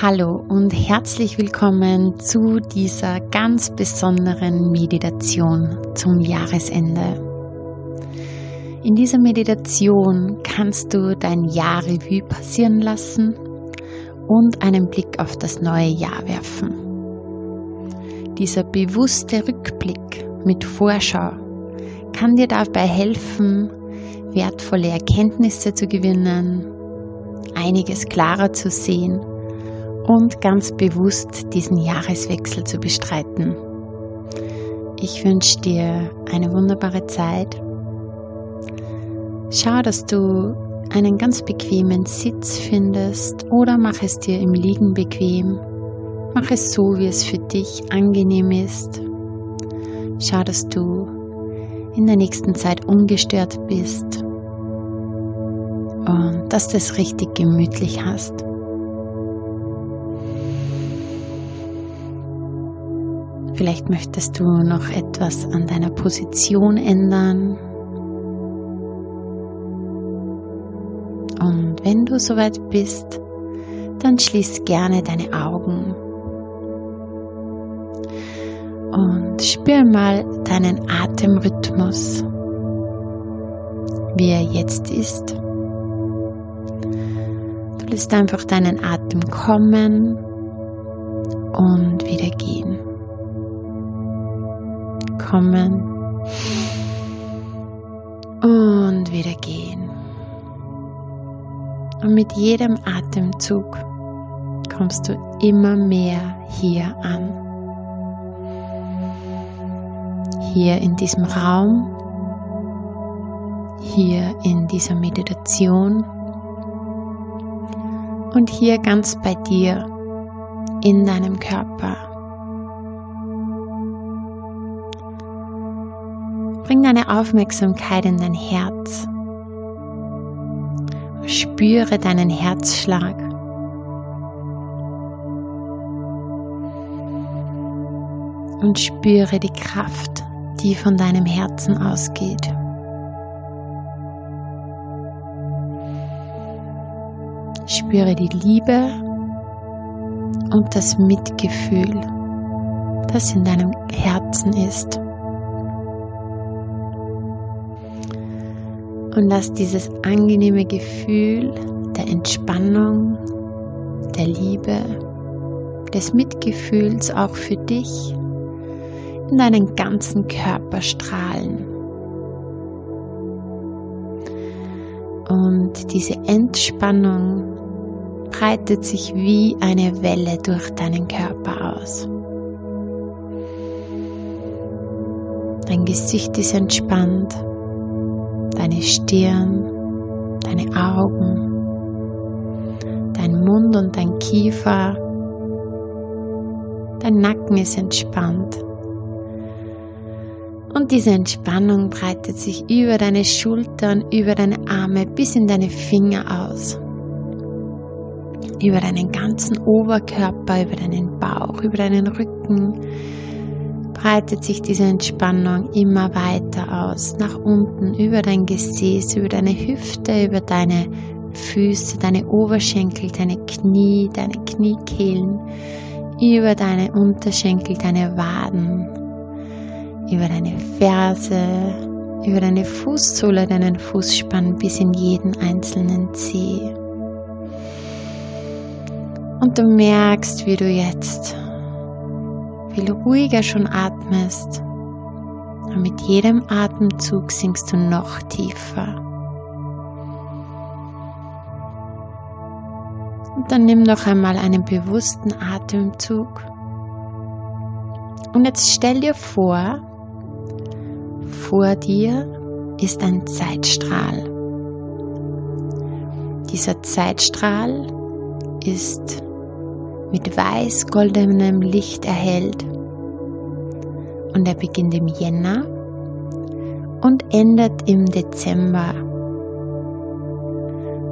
Hallo und herzlich willkommen zu dieser ganz besonderen Meditation zum Jahresende. In dieser Meditation kannst du dein Jahr Revue passieren lassen und einen Blick auf das neue Jahr werfen. Dieser bewusste Rückblick mit Vorschau kann dir dabei helfen, wertvolle Erkenntnisse zu gewinnen, einiges klarer zu sehen und ganz bewusst diesen Jahreswechsel zu bestreiten. Ich wünsche dir eine wunderbare Zeit. Schau, dass du einen ganz bequemen Sitz findest oder mach es dir im Liegen bequem. Mach es so, wie es für dich angenehm ist. Schau, dass du in der nächsten Zeit ungestört bist und dass du es richtig gemütlich hast. Vielleicht möchtest du noch etwas an deiner Position ändern. Und wenn du soweit bist, dann schließ gerne deine Augen und spür mal deinen Atemrhythmus, wie er jetzt ist. Du lässt einfach deinen Atem kommen und wieder gehen kommen und wieder gehen. Und mit jedem Atemzug kommst du immer mehr hier an. Hier in diesem Raum, hier in dieser Meditation und hier ganz bei dir in deinem Körper. Bring deine Aufmerksamkeit in dein Herz. Spüre deinen Herzschlag. Und spüre die Kraft, die von deinem Herzen ausgeht. Spüre die Liebe und das Mitgefühl, das in deinem Herzen ist. Und lass dieses angenehme Gefühl der Entspannung, der Liebe, des Mitgefühls auch für dich in deinen ganzen Körper strahlen. Und diese Entspannung breitet sich wie eine Welle durch deinen Körper aus. Dein Gesicht ist entspannt deine Stirn, deine Augen, dein Mund und dein Kiefer. Dein Nacken ist entspannt. Und diese Entspannung breitet sich über deine Schultern, über deine Arme bis in deine Finger aus. Über deinen ganzen Oberkörper, über deinen Bauch, über deinen Rücken, breitet sich diese Entspannung immer weiter aus, nach unten, über dein Gesäß, über deine Hüfte, über deine Füße, deine Oberschenkel, deine Knie, deine Kniekehlen, über deine Unterschenkel, deine Waden, über deine Ferse, über deine Fußsohle, deinen Fußspann bis in jeden einzelnen Zeh. Und du merkst, wie du jetzt viel ruhiger schon atmest. Und mit jedem Atemzug sinkst du noch tiefer. Und dann nimm noch einmal einen bewussten Atemzug. Und jetzt stell dir vor, vor dir ist ein Zeitstrahl. Dieser Zeitstrahl ist mit weiß-goldenem Licht erhellt. Und er beginnt im Jänner und endet im Dezember.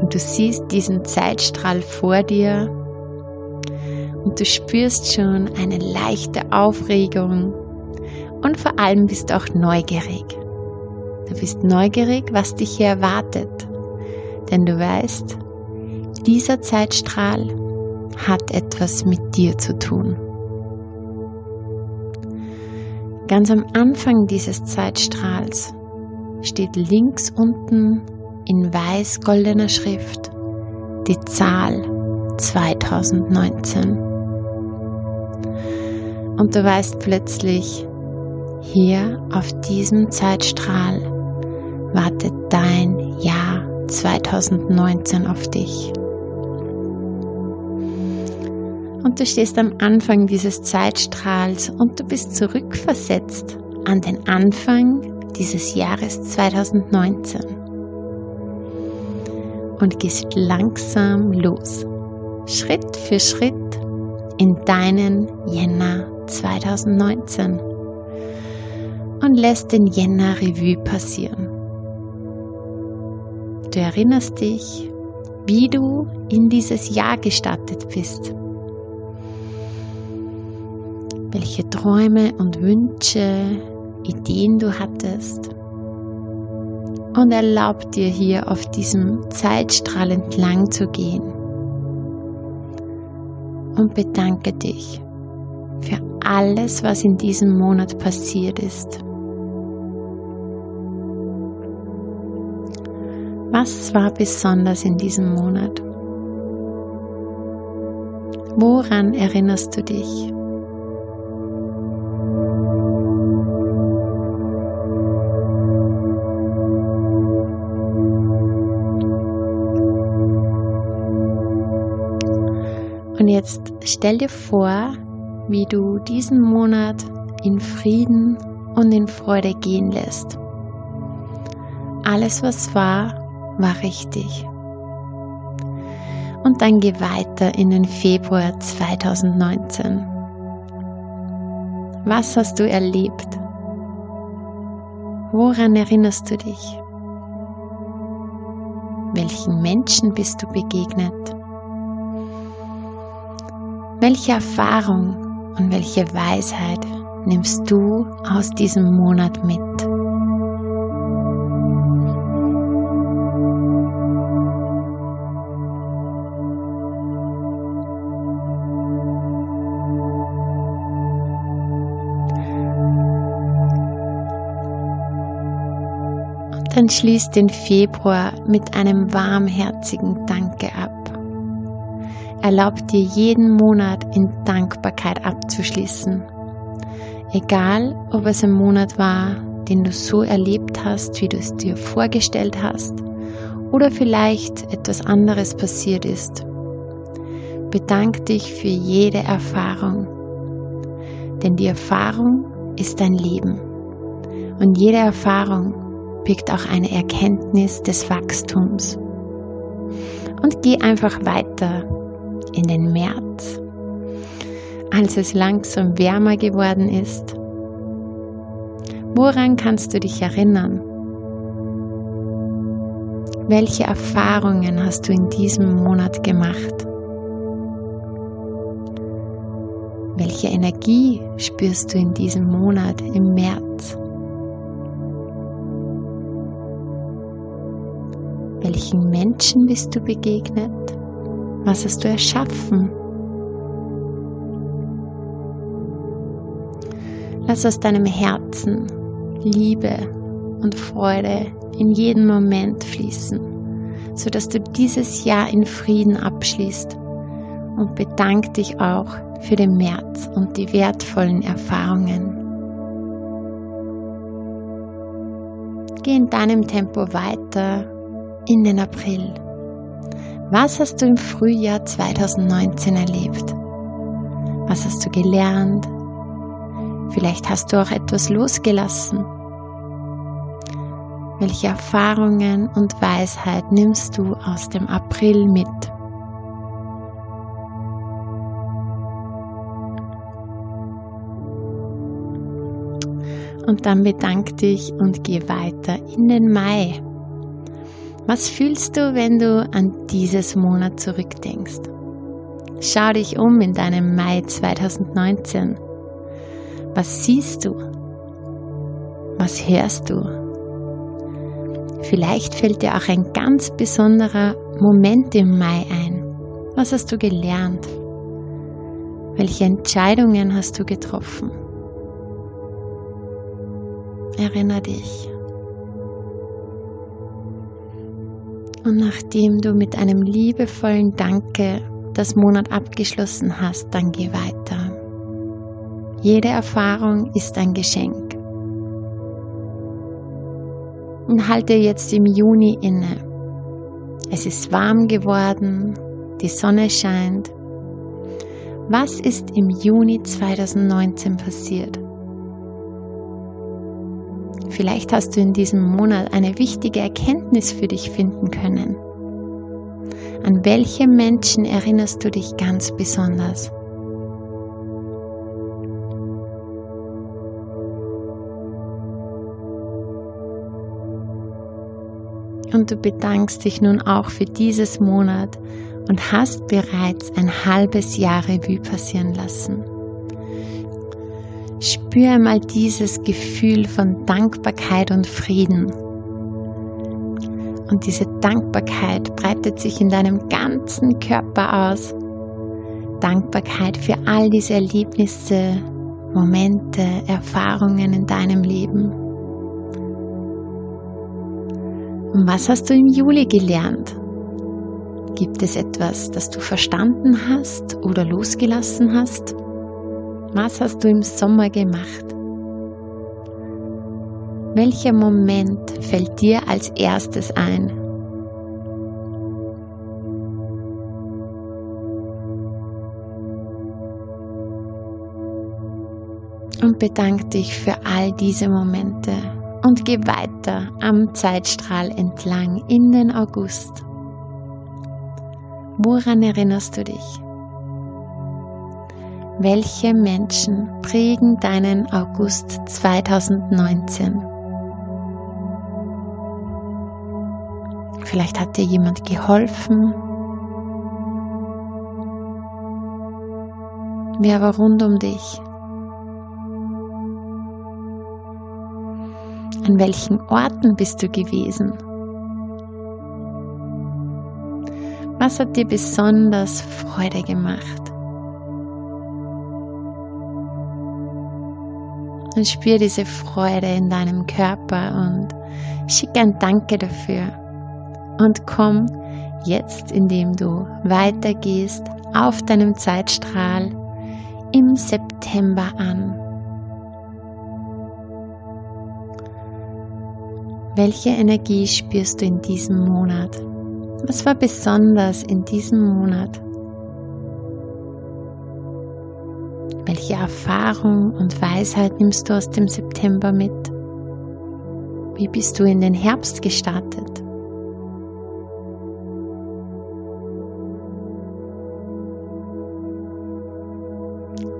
Und du siehst diesen Zeitstrahl vor dir und du spürst schon eine leichte Aufregung und vor allem bist auch neugierig. Du bist neugierig, was dich hier erwartet, denn du weißt, dieser Zeitstrahl hat etwas mit dir zu tun. Ganz am Anfang dieses Zeitstrahls steht links unten in weiß-goldener Schrift die Zahl 2019. Und du weißt plötzlich, hier auf diesem Zeitstrahl wartet dein Jahr 2019 auf dich. Du stehst am Anfang dieses Zeitstrahls und du bist zurückversetzt an den Anfang dieses Jahres 2019 und gehst langsam los, Schritt für Schritt in deinen Jänner 2019 und lässt den Jänner Revue passieren. Du erinnerst dich, wie du in dieses Jahr gestartet bist, welche Träume und Wünsche Ideen du hattest. Und erlaub dir hier auf diesem Zeitstrahl entlang zu gehen. Und bedanke dich für alles, was in diesem Monat passiert ist. Was war besonders in diesem Monat? Woran erinnerst du dich? Jetzt stell dir vor, wie du diesen Monat in Frieden und in Freude gehen lässt. Alles, was war, war richtig. Und dann geh weiter in den Februar 2019. Was hast du erlebt? Woran erinnerst du dich? Welchen Menschen bist du begegnet? Welche Erfahrung und welche Weisheit nimmst du aus diesem Monat mit? Und dann schließ den Februar mit einem warmherzigen Danke ab. Erlaub dir jeden Monat in Dankbarkeit abzuschließen. Egal, ob es ein Monat war, den du so erlebt hast, wie du es dir vorgestellt hast, oder vielleicht etwas anderes passiert ist. Bedank dich für jede Erfahrung, denn die Erfahrung ist dein Leben und jede Erfahrung birgt auch eine Erkenntnis des Wachstums. Und geh einfach weiter in den März, als es langsam wärmer geworden ist. Woran kannst du dich erinnern? Welche Erfahrungen hast du in diesem Monat gemacht? Welche Energie spürst du in diesem Monat im März? Welchen Menschen bist du begegnet? Was hast du erschaffen? Lass aus deinem Herzen Liebe und Freude in jeden Moment fließen, sodass du dieses Jahr in Frieden abschließt und bedank dich auch für den März und die wertvollen Erfahrungen. Geh in deinem Tempo weiter in den April. Was hast du im Frühjahr 2019 erlebt? Was hast du gelernt? Vielleicht hast du auch etwas losgelassen. Welche Erfahrungen und Weisheit nimmst du aus dem April mit? Und dann bedank dich und geh weiter in den Mai. Was fühlst du, wenn du an dieses Monat zurückdenkst? Schau dich um in deinem Mai 2019. Was siehst du? Was hörst du? Vielleicht fällt dir auch ein ganz besonderer Moment im Mai ein. Was hast du gelernt? Welche Entscheidungen hast du getroffen? Erinner dich. Und nachdem du mit einem liebevollen Danke das Monat abgeschlossen hast, dann geh weiter. Jede Erfahrung ist ein Geschenk. Und halte jetzt im Juni inne. Es ist warm geworden, die Sonne scheint. Was ist im Juni 2019 passiert? Vielleicht hast du in diesem Monat eine wichtige Erkenntnis für dich finden können. An welche Menschen erinnerst du dich ganz besonders? Und du bedankst dich nun auch für dieses Monat und hast bereits ein halbes Jahr Revue passieren lassen. Spür einmal dieses Gefühl von Dankbarkeit und Frieden. Und diese Dankbarkeit breitet sich in deinem ganzen Körper aus. Dankbarkeit für all diese Erlebnisse, Momente, Erfahrungen in deinem Leben. Und was hast du im Juli gelernt? Gibt es etwas, das du verstanden hast oder losgelassen hast? Was hast du im Sommer gemacht? Welcher Moment fällt dir als erstes ein? Und bedank dich für all diese Momente und geh weiter am Zeitstrahl entlang in den August. Woran erinnerst du dich? Welche Menschen prägen deinen August 2019? Vielleicht hat dir jemand geholfen. Wer war rund um dich? An welchen Orten bist du gewesen? Was hat dir besonders Freude gemacht? Und spür diese Freude in deinem Körper und schick ein Danke dafür. Und komm jetzt, indem du weitergehst, auf deinem Zeitstrahl im September an. Welche Energie spürst du in diesem Monat? Was war besonders in diesem Monat? Welche Erfahrung und Weisheit nimmst du aus dem September mit? Wie bist du in den Herbst gestartet?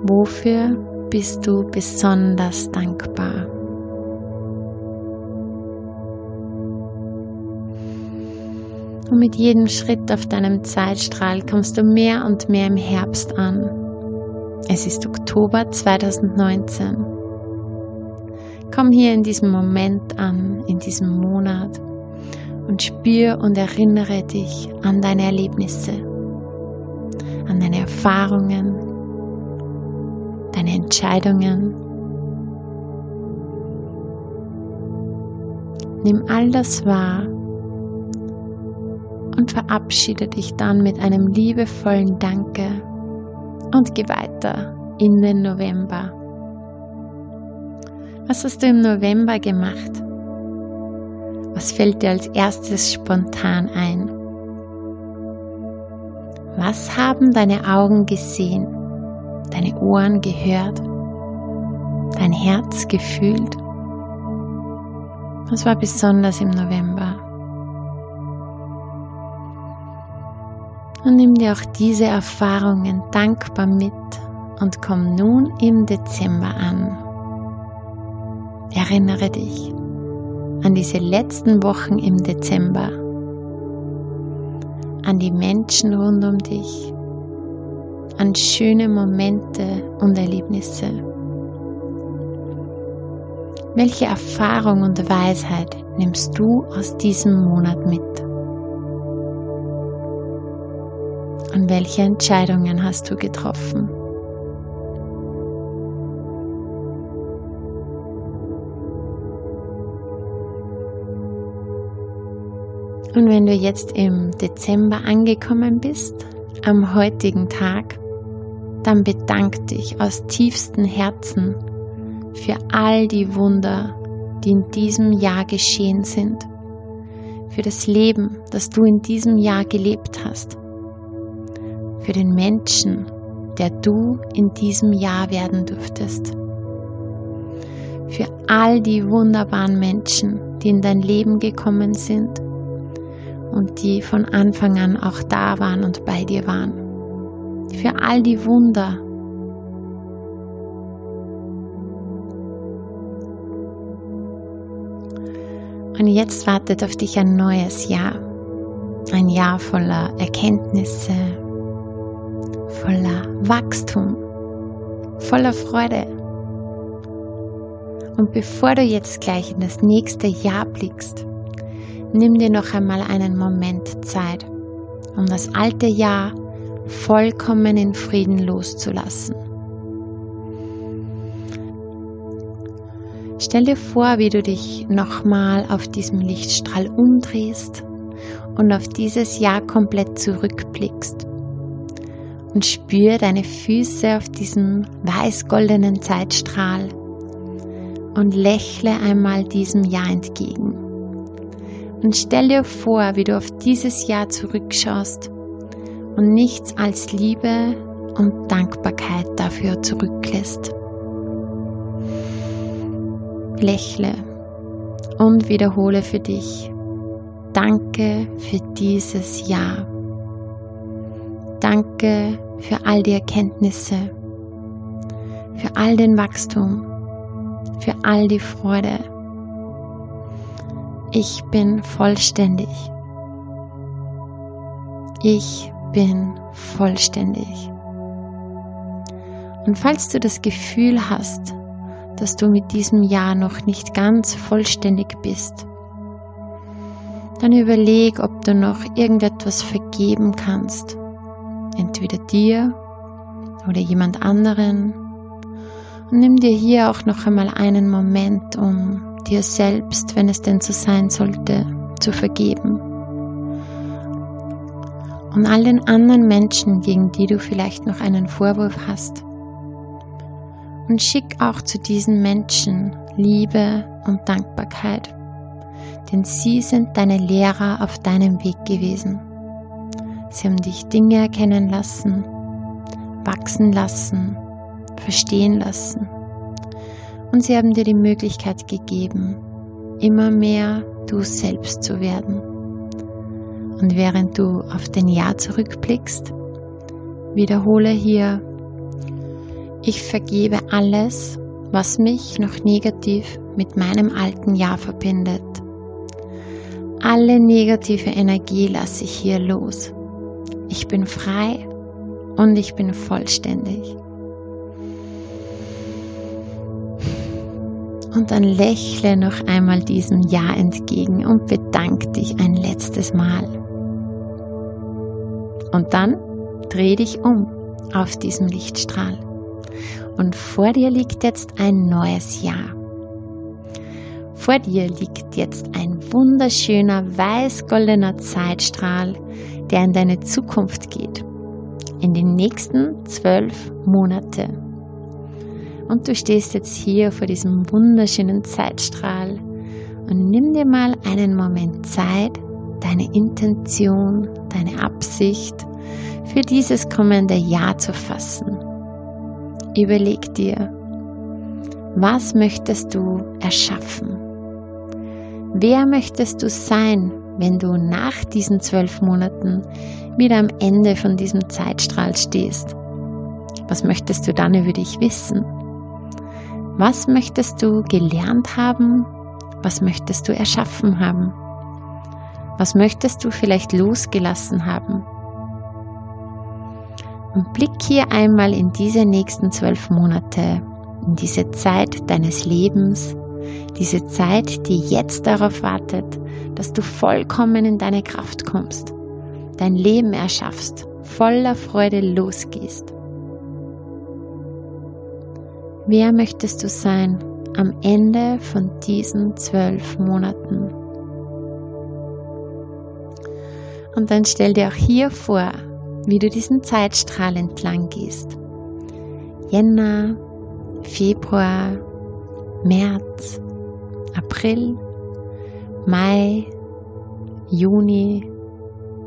Wofür bist du besonders dankbar? Und mit jedem Schritt auf deinem Zeitstrahl kommst du mehr und mehr im Herbst an. Es ist Oktober 2019. Komm hier in diesem Moment an, in diesem Monat und spür und erinnere dich an deine Erlebnisse, an deine Erfahrungen, deine Entscheidungen. Nimm all das wahr und verabschiede dich dann mit einem liebevollen Danke und geh weiter in den November. Was hast du im November gemacht? Was fällt dir als erstes spontan ein? Was haben deine Augen gesehen, deine Ohren gehört, dein Herz gefühlt? Was war besonders im November? Und nimm dir auch diese Erfahrungen dankbar mit und komm nun im Dezember an. Erinnere dich an diese letzten Wochen im Dezember, an die Menschen rund um dich, an schöne Momente und Erlebnisse. Welche Erfahrung und Weisheit nimmst du aus diesem Monat mit? und welche Entscheidungen hast du getroffen? Und wenn du jetzt im Dezember angekommen bist, am heutigen Tag, dann bedank dich aus tiefstem Herzen für all die Wunder, die in diesem Jahr geschehen sind, für das Leben, das du in diesem Jahr gelebt hast für den Menschen, der du in diesem Jahr werden dürftest, für all die wunderbaren Menschen, die in dein Leben gekommen sind und die von Anfang an auch da waren und bei dir waren. Für all die Wunder. Und jetzt wartet auf dich ein neues Jahr. Ein Jahr voller Erkenntnisse, voller Wachstum, voller Freude. Und bevor du jetzt gleich in das nächste Jahr blickst, nimm dir noch einmal einen Moment Zeit, um das alte Jahr vollkommen in Frieden loszulassen. Stell dir vor, wie du dich nochmal auf diesem Lichtstrahl umdrehst und auf dieses Jahr komplett zurückblickst. Und spür deine Füße auf diesem weiß-goldenen Zeitstrahl und lächle einmal diesem Jahr entgegen. Und stell dir vor, wie du auf dieses Jahr zurückschaust und nichts als Liebe und Dankbarkeit dafür zurücklässt. Lächle und wiederhole für dich. Danke für dieses Jahr. Danke für all die Erkenntnisse, für all den Wachstum, für all die Freude ich bin vollständig. Ich bin vollständig. Und falls du das Gefühl hast, dass du mit diesem Jahr noch nicht ganz vollständig bist, dann überleg, ob du noch irgendetwas vergeben kannst. Entweder dir oder jemand anderen. Und nimm dir hier auch noch einmal einen Moment, um dir selbst, wenn es denn so sein sollte, zu vergeben. Und all den anderen Menschen, gegen die du vielleicht noch einen Vorwurf hast. Und schick auch zu diesen Menschen Liebe und Dankbarkeit, denn sie sind deine Lehrer auf deinem Weg gewesen. Sie haben dich Dinge erkennen lassen, wachsen lassen, verstehen lassen und sie haben dir die Möglichkeit gegeben, immer mehr du selbst zu werden. Und während du auf den Jahr zurückblickst, wiederhole hier, ich vergebe alles, was mich noch negativ mit meinem alten Jahr verbindet. Alle negative Energie lasse ich hier los. Ich bin frei und ich bin vollständig. Und dann lächle noch einmal diesem Ja entgegen und bedank dich ein letztes Mal. Und dann dreh dich um auf diesem Lichtstrahl. Und vor dir liegt jetzt ein neues Jahr. Vor dir liegt jetzt ein wunderschöner weiß-goldener Zeitstrahl, der in deine Zukunft geht. In den nächsten zwölf Monate. Und du stehst jetzt hier vor diesem wunderschönen Zeitstrahl und nimm dir mal einen Moment Zeit, deine Intention, deine Absicht für dieses kommende Jahr zu fassen. Überleg dir, was möchtest du erschaffen? Wer möchtest du sein, wenn du nach diesen zwölf Monaten wieder am Ende von diesem Zeitstrahl stehst? Was möchtest du dann über dich wissen? Was möchtest du gelernt haben? Was möchtest du erschaffen haben? Was möchtest du vielleicht losgelassen haben? Und blick hier einmal in diese nächsten zwölf Monate, in diese Zeit deines Lebens, diese Zeit, die jetzt darauf wartet, dass du vollkommen in deine Kraft kommst, dein Leben erschaffst, voller Freude losgehst. Wer möchtest du sein am Ende von diesen zwölf Monaten? Und dann stell dir auch hier vor, wie du diesen Zeitstrahl entlang gehst. Jänner, Februar, März, April, Mai, Juni,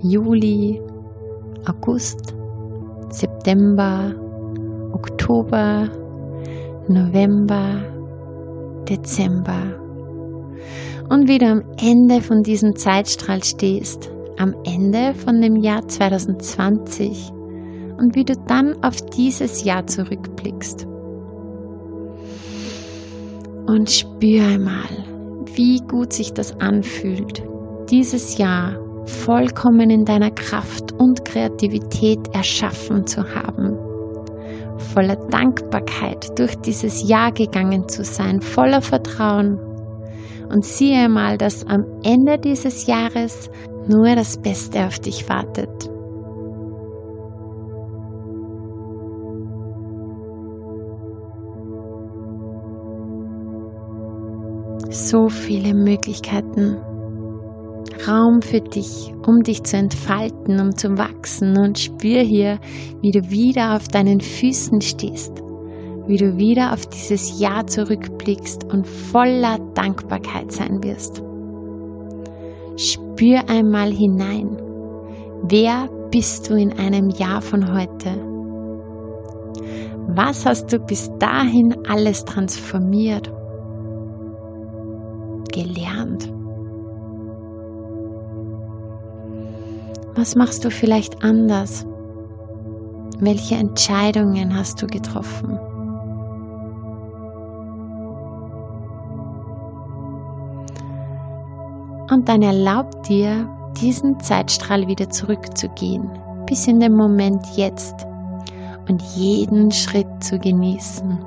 Juli, August, September, Oktober, November, Dezember. Und wie du am Ende von diesem Zeitstrahl stehst, am Ende von dem Jahr 2020 und wie du dann auf dieses Jahr zurückblickst. Und spür einmal, wie gut sich das anfühlt, dieses Jahr vollkommen in deiner Kraft und Kreativität erschaffen zu haben. Voller Dankbarkeit durch dieses Jahr gegangen zu sein, voller Vertrauen. Und siehe einmal, dass am Ende dieses Jahres nur das Beste auf dich wartet. So viele Möglichkeiten Raum für dich, um dich zu entfalten, um zu wachsen und spür hier, wie du wieder auf deinen Füßen stehst, wie du wieder auf dieses Jahr zurückblickst und voller Dankbarkeit sein wirst. Spür einmal hinein, wer bist du in einem Jahr von heute? Was hast du bis dahin alles transformiert, gelernt? Was machst du vielleicht anders? Welche Entscheidungen hast du getroffen? Und dann erlaub dir, diesen Zeitstrahl wieder zurückzugehen, bis in den Moment jetzt und jeden Schritt zu genießen.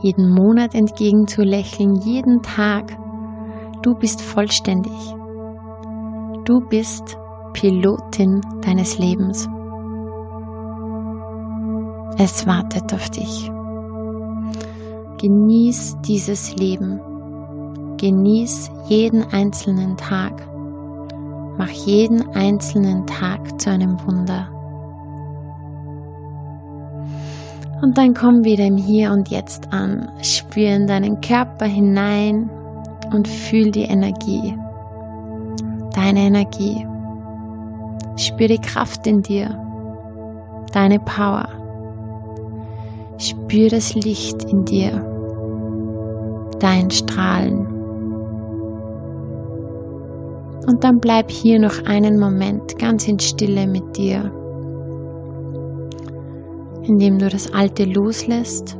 Jeden Monat entgegenzulächeln, jeden Tag. Du bist vollständig. Du bist Pilotin deines Lebens. Es wartet auf dich. Genieß dieses Leben. Genieß jeden einzelnen Tag. Mach jeden einzelnen Tag zu einem Wunder. Und dann komm wieder im Hier und Jetzt an. Spür in deinen Körper hinein und fühl die Energie deine Energie. Spür die Kraft in dir, deine Power. Spür das Licht in dir, dein Strahlen. Und dann bleib hier noch einen Moment ganz in Stille mit dir, indem du das Alte loslässt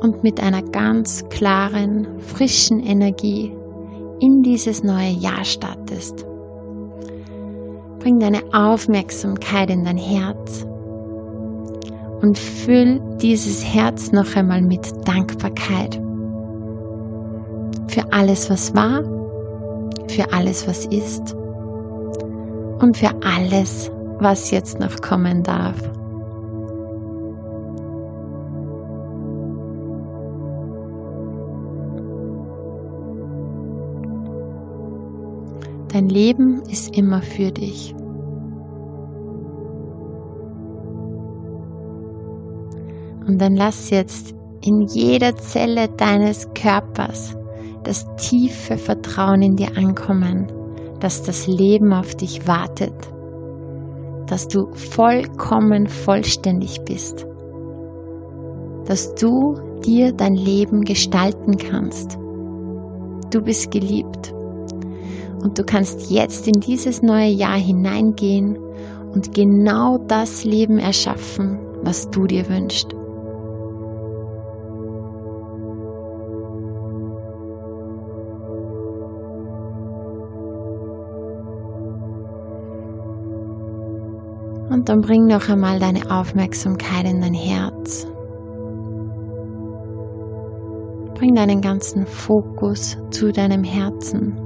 und mit einer ganz klaren, frischen Energie in dieses neue Jahr startest. Bring deine Aufmerksamkeit in dein Herz und füll dieses Herz noch einmal mit Dankbarkeit für alles, was war, für alles, was ist und für alles, was jetzt noch kommen darf. Dein Leben ist immer für dich. Und dann lass jetzt in jeder Zelle deines Körpers das tiefe Vertrauen in dir ankommen, dass das Leben auf dich wartet, dass du vollkommen vollständig bist, dass du dir dein Leben gestalten kannst. Du bist geliebt. Und du kannst jetzt in dieses neue Jahr hineingehen und genau das Leben erschaffen, was du dir wünschst. Und dann bring noch einmal deine Aufmerksamkeit in dein Herz. Bring deinen ganzen Fokus zu deinem Herzen.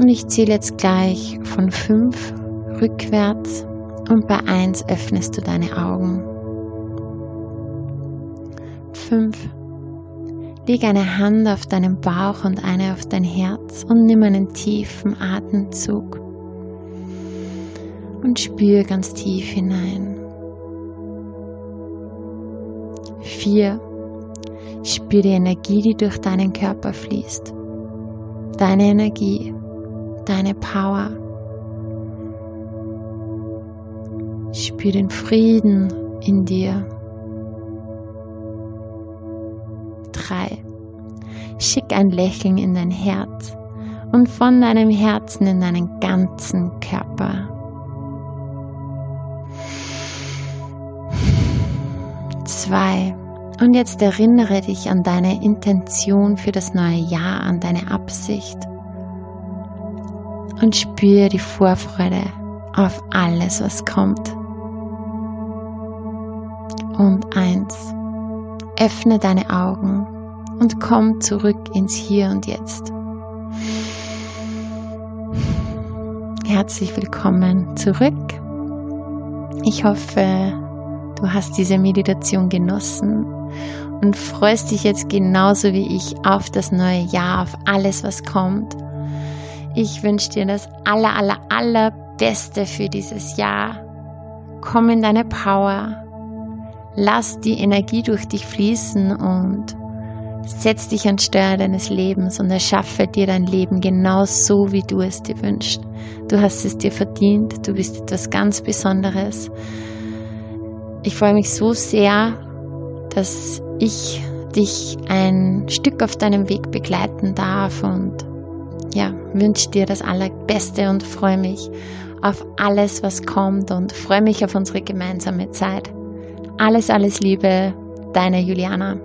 Und ich zähle jetzt gleich von 5 rückwärts und bei 1 öffnest du deine Augen. 5. Leg eine Hand auf deinen Bauch und eine auf dein Herz und nimm einen tiefen Atemzug und spür ganz tief hinein. Vier. Spür die Energie, die durch deinen Körper fließt. Deine Energie, deine Power. Spür den Frieden in dir. Drei. Schick ein Lächeln in dein Herz und von deinem Herzen in deinen ganzen Körper. Zwei. Und jetzt erinnere dich an deine Intention für das neue Jahr, an deine Absicht und spüre die Vorfreude auf alles, was kommt. Und eins, öffne deine Augen und komm zurück ins Hier und Jetzt. Herzlich willkommen zurück. Ich hoffe, du hast diese Meditation genossen und freust dich jetzt genauso wie ich auf das neue Jahr, auf alles, was kommt. Ich wünsche dir das aller, aller, allerbeste für dieses Jahr. Komm in deine Power. Lass die Energie durch dich fließen und setz dich an Steuer deines Lebens und erschaffe dir dein Leben genau so, wie du es dir wünschst. Du hast es dir verdient. Du bist etwas ganz Besonderes. Ich freue mich so sehr, dass ich dich ein Stück auf deinem Weg begleiten darf und ja, wünsche dir das Allerbeste und freue mich auf alles, was kommt und freue mich auf unsere gemeinsame Zeit. Alles, alles Liebe, deine Juliana.